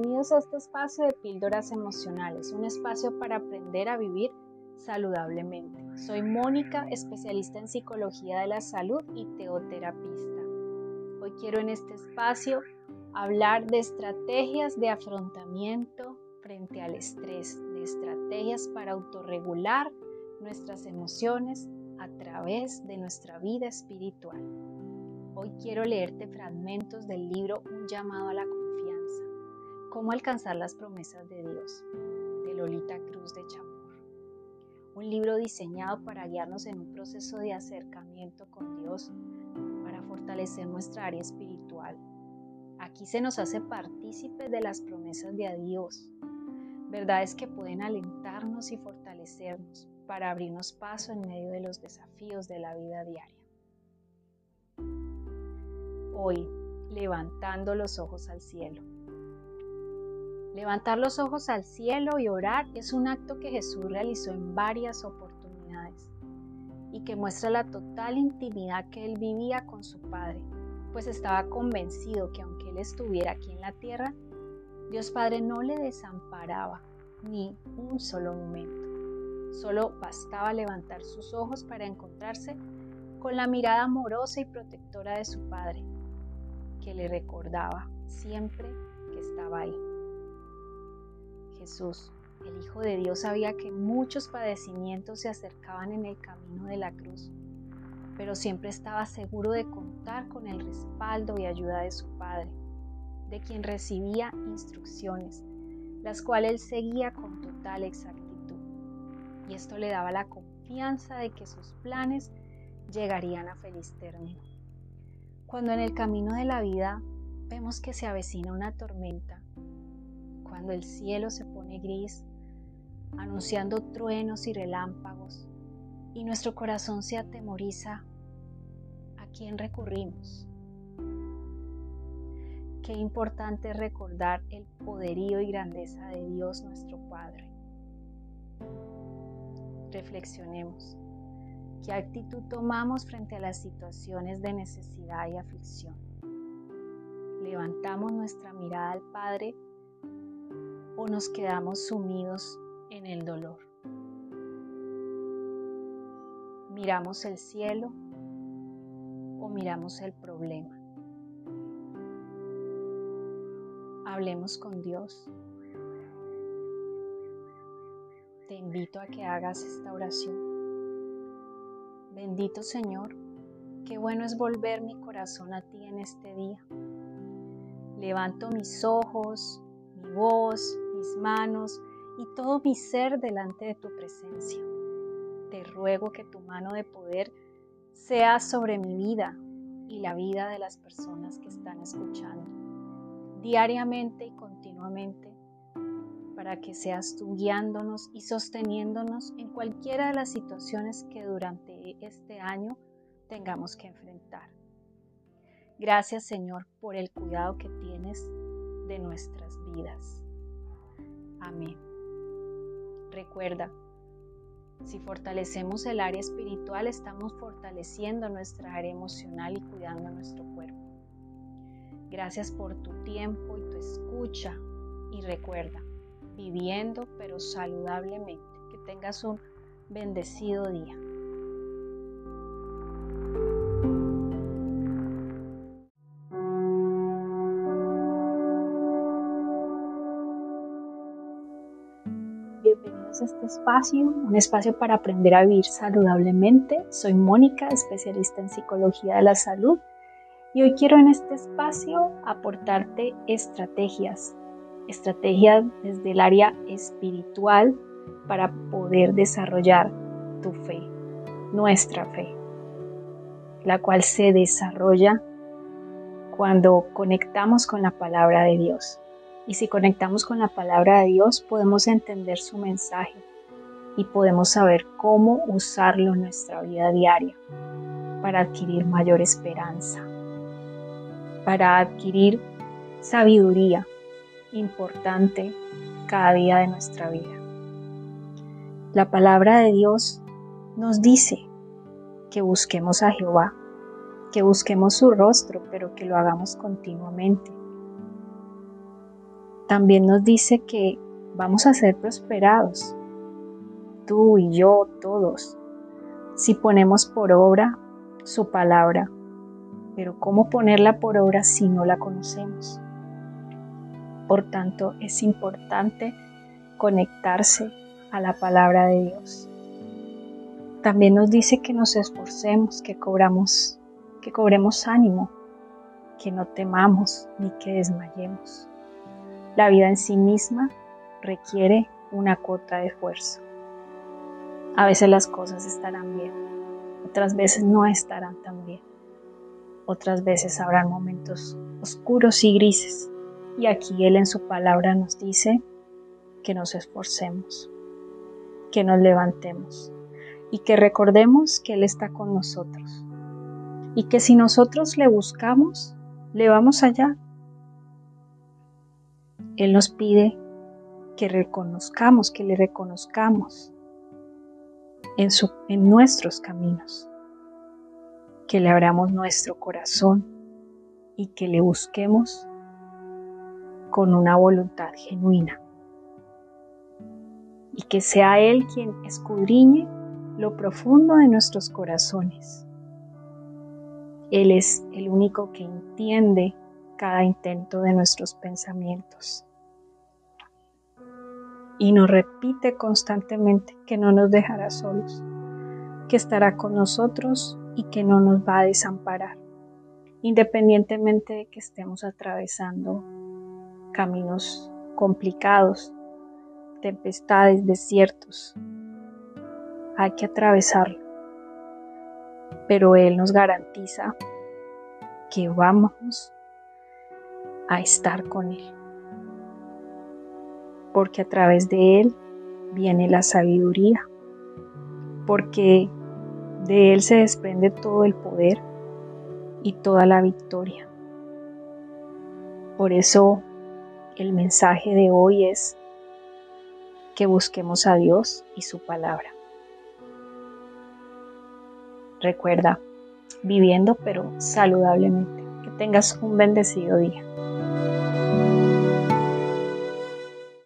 Bienvenidos a este espacio de píldoras emocionales, un espacio para aprender a vivir saludablemente. Soy Mónica, especialista en psicología de la salud y teoterapista. Hoy quiero en este espacio hablar de estrategias de afrontamiento frente al estrés, de estrategias para autorregular nuestras emociones a través de nuestra vida espiritual. Hoy quiero leerte fragmentos del libro Un llamado a la cómo alcanzar las promesas de Dios, de Lolita Cruz de Chamor. Un libro diseñado para guiarnos en un proceso de acercamiento con Dios, para fortalecer nuestra área espiritual. Aquí se nos hace partícipes de las promesas de Dios, verdades que pueden alentarnos y fortalecernos para abrirnos paso en medio de los desafíos de la vida diaria. Hoy, levantando los ojos al cielo. Levantar los ojos al cielo y orar es un acto que Jesús realizó en varias oportunidades y que muestra la total intimidad que él vivía con su Padre, pues estaba convencido que aunque él estuviera aquí en la tierra, Dios Padre no le desamparaba ni un solo momento. Solo bastaba levantar sus ojos para encontrarse con la mirada amorosa y protectora de su Padre, que le recordaba siempre que estaba ahí. Jesús, el Hijo de Dios, sabía que muchos padecimientos se acercaban en el camino de la cruz, pero siempre estaba seguro de contar con el respaldo y ayuda de su Padre, de quien recibía instrucciones, las cuales él seguía con total exactitud y esto le daba la confianza de que sus planes llegarían a feliz término. Cuando en el camino de la vida vemos que se avecina una tormenta, cuando el cielo se pone gris, anunciando truenos y relámpagos, y nuestro corazón se atemoriza, ¿a quién recurrimos? Qué importante recordar el poderío y grandeza de Dios nuestro Padre reflexionemos. ¿Qué actitud tomamos frente a las situaciones de necesidad y aflicción? ¿Levantamos nuestra mirada al Padre o nos quedamos sumidos en el dolor? ¿Miramos el cielo o miramos el problema? Hablemos con Dios te invito a que hagas esta oración. Bendito Señor, qué bueno es volver mi corazón a ti en este día. Levanto mis ojos, mi voz, mis manos y todo mi ser delante de tu presencia. Te ruego que tu mano de poder sea sobre mi vida y la vida de las personas que están escuchando. Diariamente y continuamente para que seas tú guiándonos y sosteniéndonos en cualquiera de las situaciones que durante este año tengamos que enfrentar. Gracias Señor por el cuidado que tienes de nuestras vidas. Amén. Recuerda, si fortalecemos el área espiritual, estamos fortaleciendo nuestra área emocional y cuidando nuestro cuerpo. Gracias por tu tiempo y tu escucha y recuerda, viviendo pero saludablemente. Que tengas un bendecido día. Bienvenidos a este espacio, un espacio para aprender a vivir saludablemente. Soy Mónica, especialista en psicología de la salud, y hoy quiero en este espacio aportarte estrategias estrategias desde el área espiritual para poder desarrollar tu fe, nuestra fe, la cual se desarrolla cuando conectamos con la palabra de Dios. Y si conectamos con la palabra de Dios, podemos entender su mensaje y podemos saber cómo usarlo en nuestra vida diaria para adquirir mayor esperanza, para adquirir sabiduría, importante cada día de nuestra vida. La palabra de Dios nos dice que busquemos a Jehová, que busquemos su rostro, pero que lo hagamos continuamente. También nos dice que vamos a ser prosperados, tú y yo, todos, si ponemos por obra su palabra. Pero ¿cómo ponerla por obra si no la conocemos? Por tanto, es importante conectarse a la palabra de Dios. También nos dice que nos esforcemos, que cobramos, que cobremos ánimo, que no temamos ni que desmayemos. La vida en sí misma requiere una cuota de esfuerzo. A veces las cosas estarán bien, otras veces no estarán tan bien. Otras veces habrán momentos oscuros y grises. Y aquí Él en su palabra nos dice que nos esforcemos, que nos levantemos y que recordemos que Él está con nosotros. Y que si nosotros le buscamos, le vamos allá. Él nos pide que reconozcamos, que le reconozcamos en, en nuestros caminos, que le abramos nuestro corazón y que le busquemos con una voluntad genuina. Y que sea Él quien escudriñe lo profundo de nuestros corazones. Él es el único que entiende cada intento de nuestros pensamientos y nos repite constantemente que no nos dejará solos, que estará con nosotros y que no nos va a desamparar, independientemente de que estemos atravesando caminos complicados, tempestades, desiertos. Hay que atravesarlo, pero Él nos garantiza que vamos a estar con Él porque a través de Él viene la sabiduría, porque de Él se desprende todo el poder y toda la victoria. Por eso el mensaje de hoy es que busquemos a Dios y su palabra. Recuerda, viviendo pero saludablemente. Que tengas un bendecido día.